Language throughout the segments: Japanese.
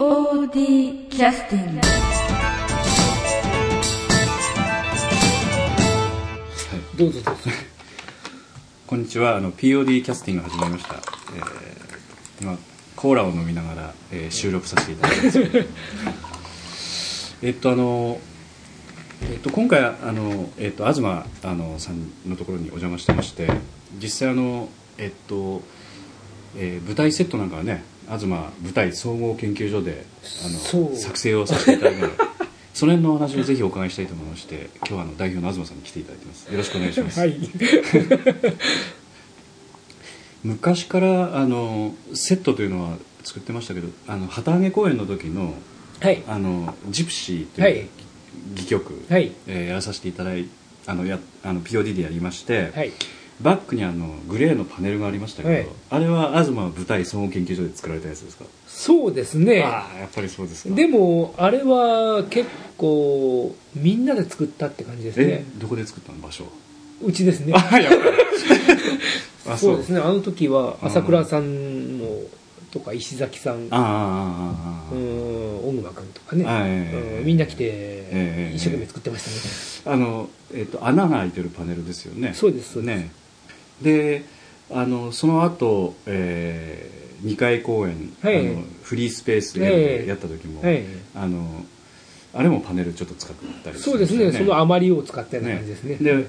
POD キャスティングどうぞどうぞ。こんにちは。あの POD キャスティング始まりました、えー今コーラを飲みながら、えー収録させていただいてます。えっとあのえっと今回あの、えっと、東あのさんのところにお邪魔してまして実際あのえっと、えー舞台セットなんかはね東舞台総合研究所であの作成をさせていただいたので その辺のお話をぜひお伺いしたいと思いまして今日はあの代表の東さんに来ていただいてます。よろしくお願いします、はい。昔からあのセットというのは作ってましたけどあの旗揚げ公演の時のはい。あのジプシーとはい。いう戯曲、はい。えーやらさせていただいあのやあの POD でやりまして、はいバックにあのグレーのパネルがありましたけど、はい。あれは東舞台総合研究所で作られたやつですか、そうですね。ああやっぱりそうですか。でもあれは結構みんなで作ったって感じですえねどこで作ったの？場所うちですね。あやっぱりあそう。ですね。あの時は朝倉さんのとか石崎さん。ああうん小熊君とかね、あええうんみんな来てええ一生懸命作ってましたね、あの、えっと穴が開いてるパネルですよね。そうですそうです。ねであのその後、えー、2回公演、はい。あのフリースペースえでえやった時も、はい。あのあれもパネルちょっと使ったりそうですね。その余りを使ったようなね感じですね。で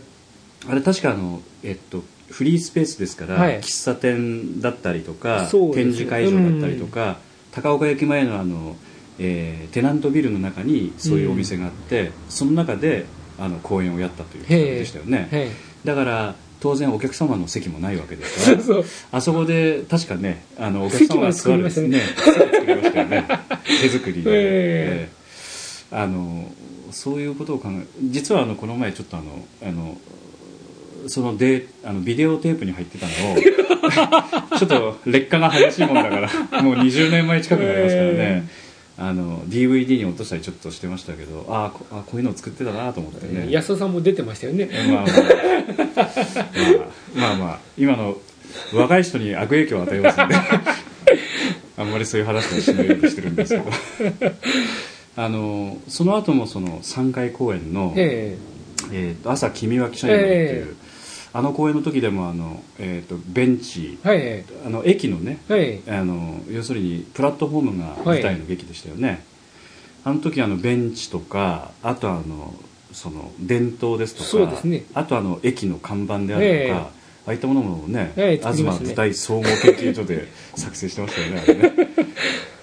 あれ確かあの、えっと、フリースペースですから、はい。喫茶店だったりとか、そうです展示会場だったりとか、高岡駅前のあの、えーテナントビルの中にそういうお店があって、その中であの公演をやったということでしたよね、はい。だから当然お客様の席もないわけですからあそこで確かねあのお客様が座る席も作りましたね。作りましたよね。手作りで、ええ。えあのそういうことを考え実はあのこの前ちょっとあのあのそのデあのビデオテープに入ってたのを ちょっと劣化が激しいもんだからもう20年前近くなりますからね、えあの DVD に落としたりちょっとしてましたけどあーこあこういうのを作ってたなと思ってね、安田さんも出てましたよね。まあまあ、まあ、まあ。まあ今の若い人に悪影響を与えますんで。あんまりそういう話はしないようにしてるんですけど。あのその後もその3回公演の「ええーと朝君は記者になる」っていう、えあの公演の時でもあの、えー、とベンチえはい。あの駅のねはい。あの要するにプラットフォームが舞台の劇でしたよね、あの時あのベンチとかあとあのその伝統ですとかそうですね。あとあの駅の看板であるとか、ええ。ああいったものもね、ええ作りま東舞台総合研究所で 作成してましたよねあれね。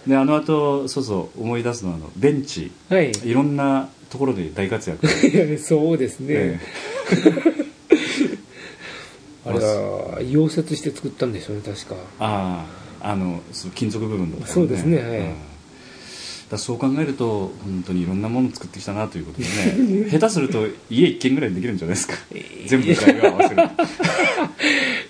であの後そうそう思い出すのはあのベンチ。はい。いろんなところで大活躍。そうですね、え あれは溶接して作ったんでしょうね確か。あああのその金属部分とか、そうですねはい。ん。だそう考えると本当にいろんなものを作ってきたなということでね。下手すると家一軒ぐらいできるんじゃないですか。全部材料合わせる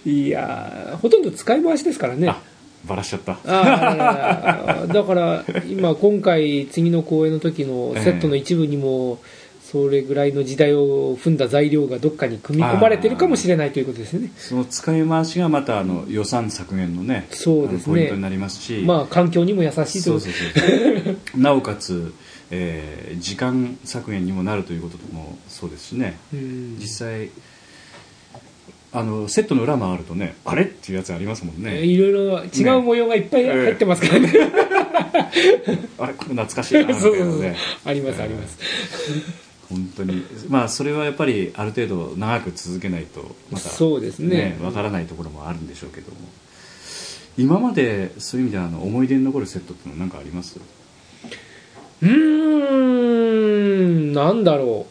と いやーほとんど使い回しですからね。あバラしちゃった。あー。だから今今回次の公演の時のセットの一部にも それぐらいの時代を踏んだ材料がどっかに組み込まれてるかもしれないということですよね。その使い回しがまたあの予算削減のねそうですね。ポイントになりますし、まあ環境にも優しいとそうそうそうなおかつ、えー時間削減にもなるということもそうですしね。うん。実際あのセットの裏回るとねあれっていうやつありますもんね。いろいろ違う模様がいっぱい入ってますからね。あれこれ懐かしいなみたいなね。ありますあります本当に。まあそれはやっぱりある程度長く続けないとまたそうですね。わからないところもあるんでしょうけども。今までそういう意味ではあの思い出に残るセットっていうのは何かあります？うーんなんだろ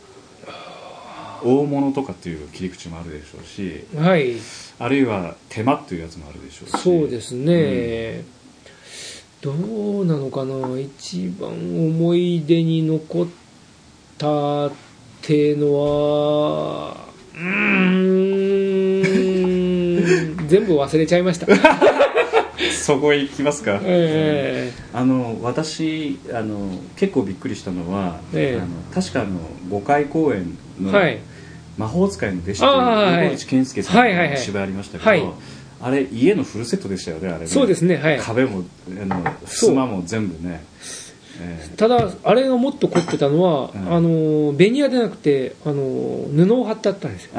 大物とかっていう切り口もあるでしょうしうはい。あるいは手間っていうやつもあるでしょうし。そうですね、どうなのかな。一番思い出に残ったっていうのはうーん。全部忘れちゃいました。そこへ行きますか、えあの私あの結構びっくりしたのは、ええ。あの確かあの5回公演のはい。魔法使いの弟子という横内健介さんはいはいはい。の芝居ありましたけど、はい。あれ家のフルセットでしたよねあれね。そうですねはい。壁もあの襖も全部ね、えただあれがもっと凝ってたのは、うん。あのベニヤでなくてあの布を貼ってあったんですよ。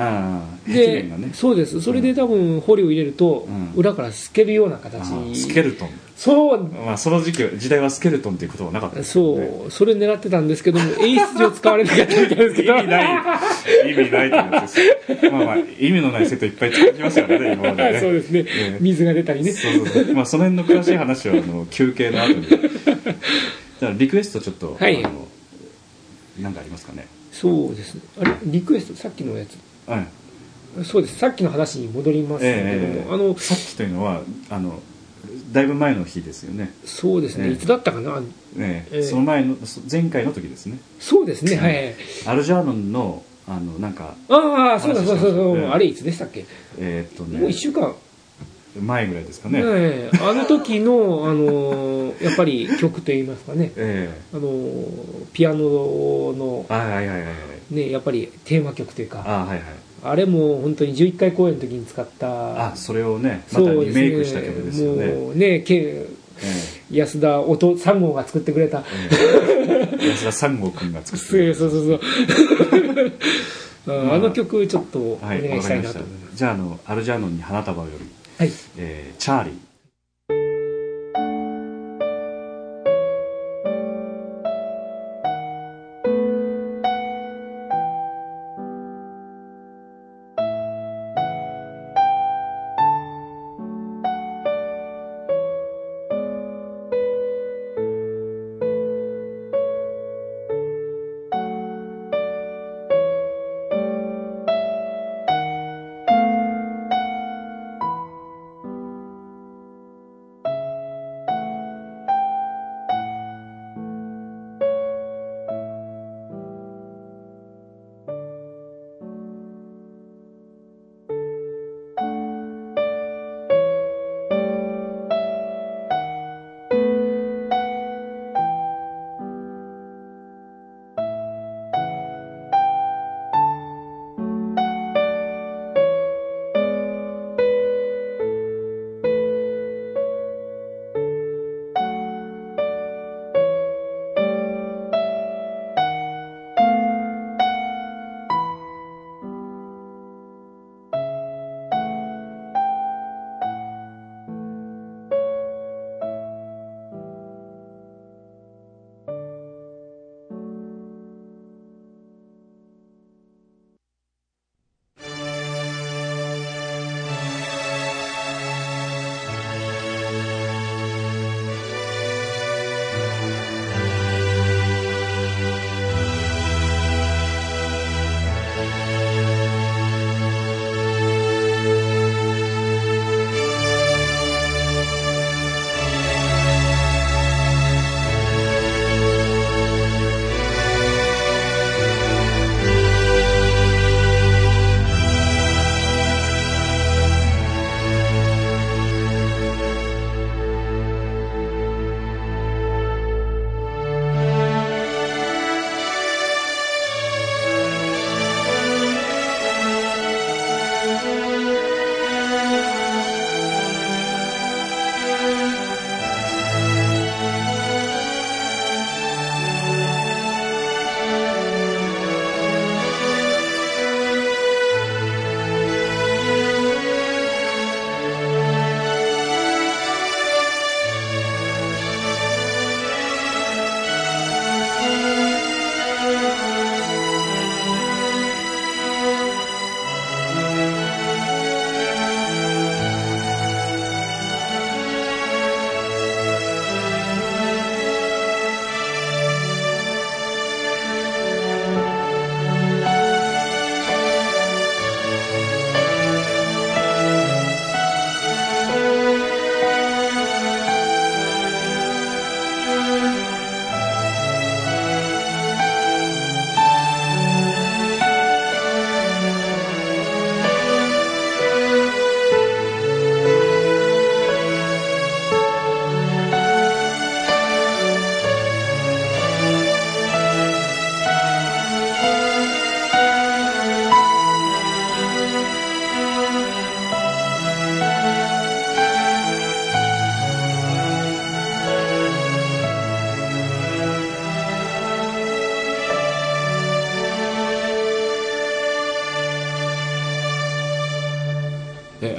でね。そうです。それで多分ホリを入れると、うん。裏から透けるようなあ形ーにスケルトン。そう。まあその時期時代はスケルトンっていうことはなかったですよね。そう。それ狙ってたんですけども 演出上使われなかったみたいですけど意味ない意味ないってやつです。まあまあ意味のないセットいっぱい使ってきましたからね今までね。そうですね、ええ水が出たりね。そうそうそう。まあその辺の詳しい話はあの休憩の後にじゃあリクエストちょっと、はい。あのなんかありますかね？そうですね。あれ？リクエスト？さっきのやつ？はい。そうです。さっきの話に戻りますけれども、ええあのさっきというのはあのだいぶ前の日ですよね。そうですね、ええ。いつだったかな？ねえ。えその前のそ前回の時ですね。そうですね、はい。アルジャーノンのあのなんかああそうだそうだそうだ、話しましたねあれいつでしたっけ、えーっともう1ね週間前ぐらいですかね。あの時の、あのーやっぱり曲といいますかね、えあのーピアノのえ、はいはいはいね、やっぱりテーマ曲というか、あはいはい。あれも本当に11回公演の時に使った、あそれをねまたリメイクした曲ですよね。もうね、けえ安田音3号が作ってくれた、ええ。え安田三郷君が作ってそうるそうそうそう。ああの曲ちょっとおはい願いしたいなと。わかりました。思い。じゃああのアルジャーノンに花束をより、はい。えーチャーリー。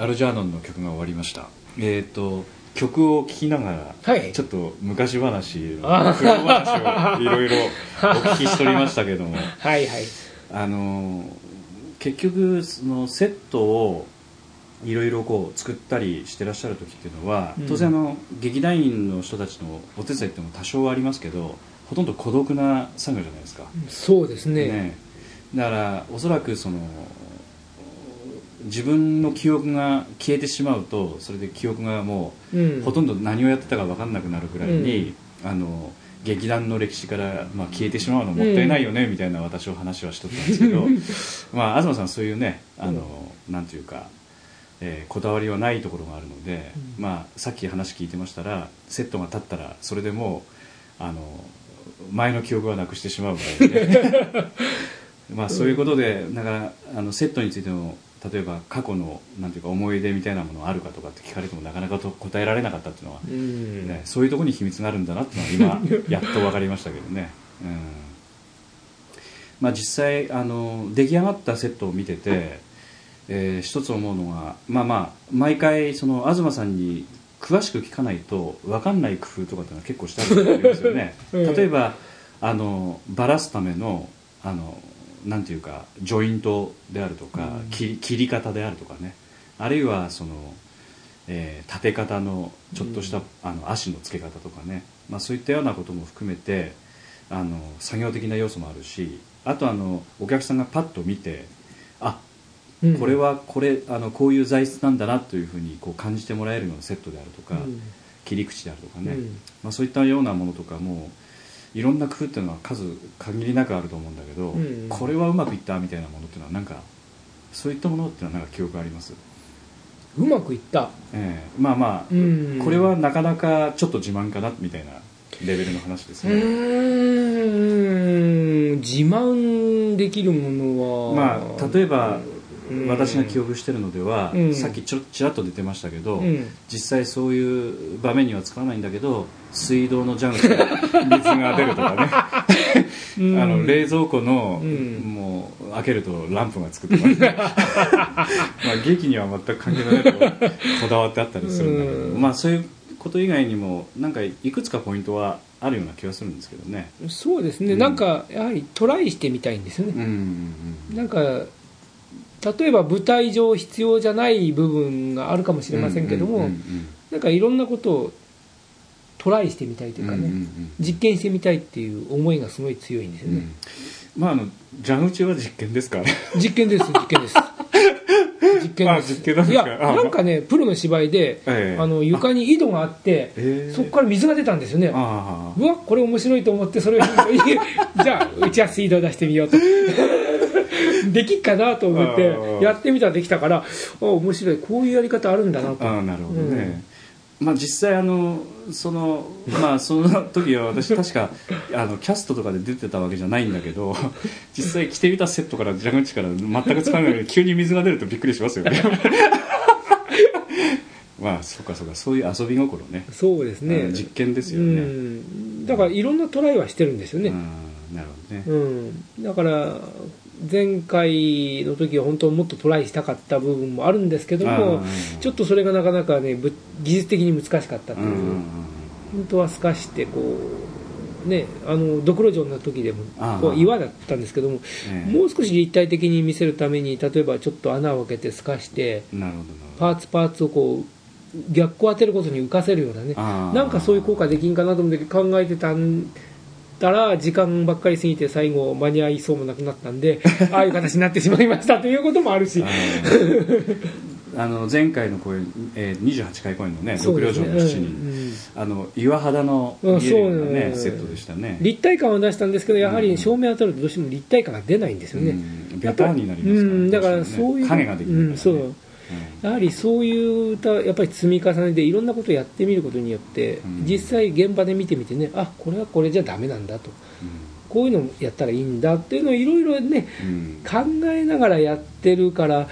ルジャーノンの曲が終わりました。えっ、と曲を聴きながら、はい。ちょっと昔話あ苦労話をいろいろお聞きしておりましたけども。はいはい。あの結局そのセットをいろいろこう作ったりしてらっしゃる時っていうのは、うん。当然あの劇団員の人たちのお手伝いっても多少はありますけどほとんど孤独な作業じゃないですか、そうですね。ね。だからおそらくその自分の記憶が消えてしまうとそれで記憶がもうん。うほとんど何をやってたか分かんなくなるぐらいに、あの劇団の歴史から、まあ、消えてしまうのもったいないよね、みたいな私は話はしとったんですけど まあ東さんそういうねあの、なんていうか、えーこだわりはないところがあるので、うん。まあ、さっき話聞いてましたらセットが立ったらそれでもうあの前の記憶はなくしてしまうぐらいで。まあそういうことでだからあのセットについての例えば過去のなんていうか思い出みたいなものあるかとかって聞かれてもなかなかと答えられなかったっていうのは、うん。ね、そういうところに秘密があるんだなっていうのは今 やっと分かりましたけどね、うん。まあ、実際あの出来上がったセットを見てて、えー一つ思うのがまあまあ毎回その東さんに詳しく聞かないと分かんない工夫とかっていうのは結構してあるんですよね、うん。例えばあのバラすためのあのなんていうかジョイントであるとか、うん。切り方であるとかね。あるいはその、えー立て方のちょっとした、あの足の付け方とかね、まあ、そういったようなことも含めてあの作業的な要素もあるしあとあのお客さんがパッと見てあうん。これはこれあのこういう材質なんだなというふうにこう感じてもらえるようなセットであるとか、うん。切り口であるとかね、うん。まあ、そういったようなものとかもいろんな工夫っていうのは数限りなくあると思うんだけど、うんこれはうまくいったみたいなものっていうのはなんかそういったものっていうのはなんか記憶あります、うまくいった。ええ。まあまあ、うんこれはなかなかちょっと自慢かなみたいなレベルの話ですうね、ーん。自慢できるものは。まあ例えばうん私が記憶してるのでは、うん。さっきちょちらっと出てましたけど、うん。実際そういう場面には使わないんだけど水道の蛇口から水が出るとかね。うん。あの冷蔵庫の、うん。もう開けるとランプがつくとか、ね、まあ劇には全く関係ないとここだわってあったりするんだけど、うん。まあそういうこと以外にもなんかいくつかポイントはあるような気がするんですけどね。そうですね、うんなんかやはりトライしてみたいんですよね、うんうん。なんか例えば舞台上必要じゃない部分があるかもしれませんけども、なんかいろんなことをトライしてみたいというかね、実験してみたいっていう思いがすごい強いんですよね、うん。まああの蛇口は実験ですか実験です実験です。実験あです。実験ですか。いやあなんかねプロの芝居で、ええ。あの床に井戸があってええ。そこから水が出たんですよね。うわこれ面白いと思ってそれを じゃあうちは水道出してみようと できっかなと思ってやってみたらできたからあ面白い。こういうやり方あるんだなと。ああなるほどね、まあ実際あのそのまあその時は私 確かあのキャストとかで出てたわけじゃないんだけど 実際着てみたセットから蛇口から全く使わない。のに急に水が出るとびっくりしますよね。まあそうかそうか。そういう遊び心ね。そうですね。うん実験ですようねん。だからいろんなトライはしてるんですよね、うんなるほどね。うん、だから前回の時は本当はもっとトライしたかった部分もあるんですけどもちょっとそれがなかなかねぶ技術的に難しかったという、本当は透かしてこうねあのドクロ城の時でもこう岩だったんですけどもええ。もう少し立体的に見せるために例えばちょっと穴を開けて透かしてパーツパーツをこう逆光当てることに浮かせるようなねなんかそういう効果できんかなと思って考えてたんだら時間ばっかり過ぎて最後間に合いそうもなくなったんで ああいう形になってしまいましたということもあるし。あの 前回の公演、えー、28回公演のね「そうですね。六稜城の七人」うん。うんあの岩肌のうん見えるよう。ねねセットでしたね。立体感は出したんですけどやはうん。り照明当たるとどうしても立体感が出ないんですよね、うん。ベタになりますから、うん、だからそういう、影ができるね。うん、そうやはりそういう歌やっぱり積み重ねでいろんなことをやってみることによって、うん。実際現場で見てみてねあこれはこれじゃダメなんだと。こういうのをやったらいいんだっていうのをいろいろねうん。考えながらやってるから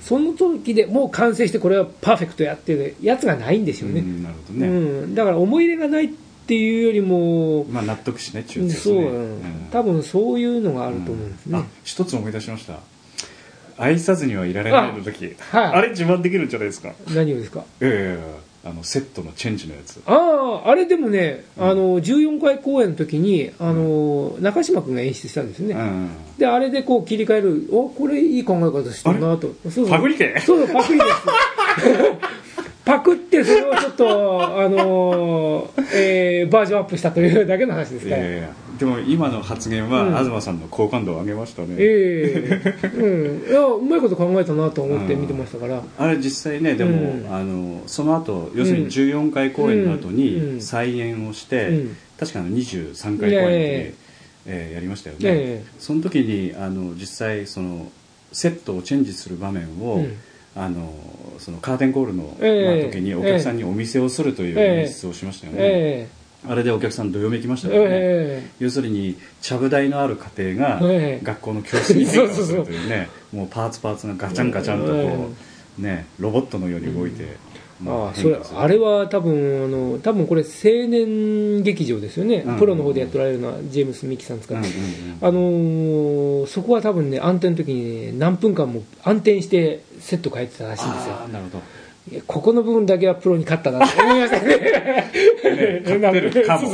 その時でもう完成してこれはパーフェクトやってるやつがないんですよね、うんなるほどうね、ん。だから思い入れがないっていうよりも、まあ納得しねっちゅうやつですそう、ね、多分そういうのがあると思うんですね、あ一つ思い出しました愛さずにはいられないの時はい。あれ自慢できるんじゃないですか？何をですか？いやいやいやあのセットのチェンジのやつ。あああれでもね、あの14回公演の時にあの中島君が演出したんですね、うんであれでこう切り替えるおこれいい考え方してるなと。そうそう。パクリ系そうそうパクリです パクってそれをちょっと あのーえーバージョンアップしたというだけの話ですから、でも今の発言は、うん。東さんの好感度を上げましたね、ええ。うん。いやうまいこと考えたなと思って見てましたから、あれ実際ねでも、うん。あのその後要するに14回公演の後うん。に再演をして、うん。確かの23回公演の時に、ええーやりましたよね、ええ。その時にあの実際そのセットをチェンジする場面を、うんあのそのカーテンコールの、ええ。まあ時にお客さんにお店をするというええ。演出をしましたよね、えあれでお客さんどよめきましたえよね、え要するにちゃぶ台のある家庭がええ。学校の教室に変化をするというねもうパーツパーツがガチャンガチャンとこう、ね、ロボットのように動いて、ああそれあれは多分あの多分これ青年劇場ですよね、うん。プロの方でやっておられるのはジェームス・ミキさんですから、うんうんあのーそこは多分ね暗転の時に、ね、何分間も暗転してセット変えてたらしいんですよ。なるほどここの部分だけはプロに勝ったなと思いましたねね勝ってるかも。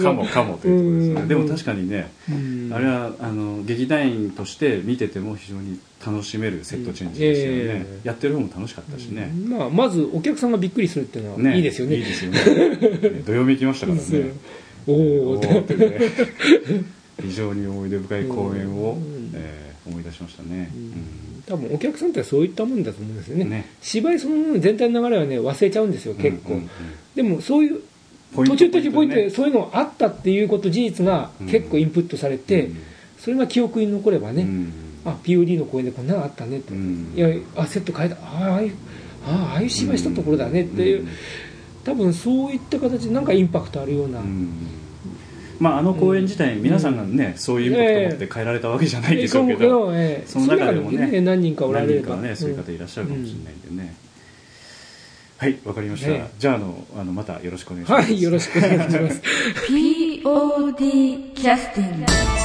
かもかもということですうん。ねでも確かにねうん。あれはあの劇団員として見てても非常に楽しめるセットチェンジですよね、うん。ええ。やってる方も楽しかったしね、まあ、まずお客さんがびっくりするっていうのはね。いいですよね。いいですよね。ねどよめきましたからね。おおってね。非常に思い出深い公演を、うん。えー思い出しましたね、多分お客さんってそういったもんだと思うんですよね。ね。芝居そのもの全体の流れはね忘れちゃうんですよ結構、うんうん。うんでもそういう途中途中ポイントね。でそういうのがあったっていうこと事実が結構インプットされて、うん。それが記憶に残ればね、うん。あ POD の公演でこんなのあったねって、うん。いやあセット変えた。ああああいうああああいう芝居したところだねっていう、うん。多分そういった形でなんかインパクトあるような、うんまあ、あの公演自体、皆さんがね、そういうインパクトを持って変えられたわけじゃないでしょうけど、ええ。その中でもね何人かおられれば何人かはね、そういう方いらっしゃるかもしれないんでね。はい、わかりました。ねじゃあ、あの、あの、またよろしくお願いします。はいよろしくお願いします。POD キャスティング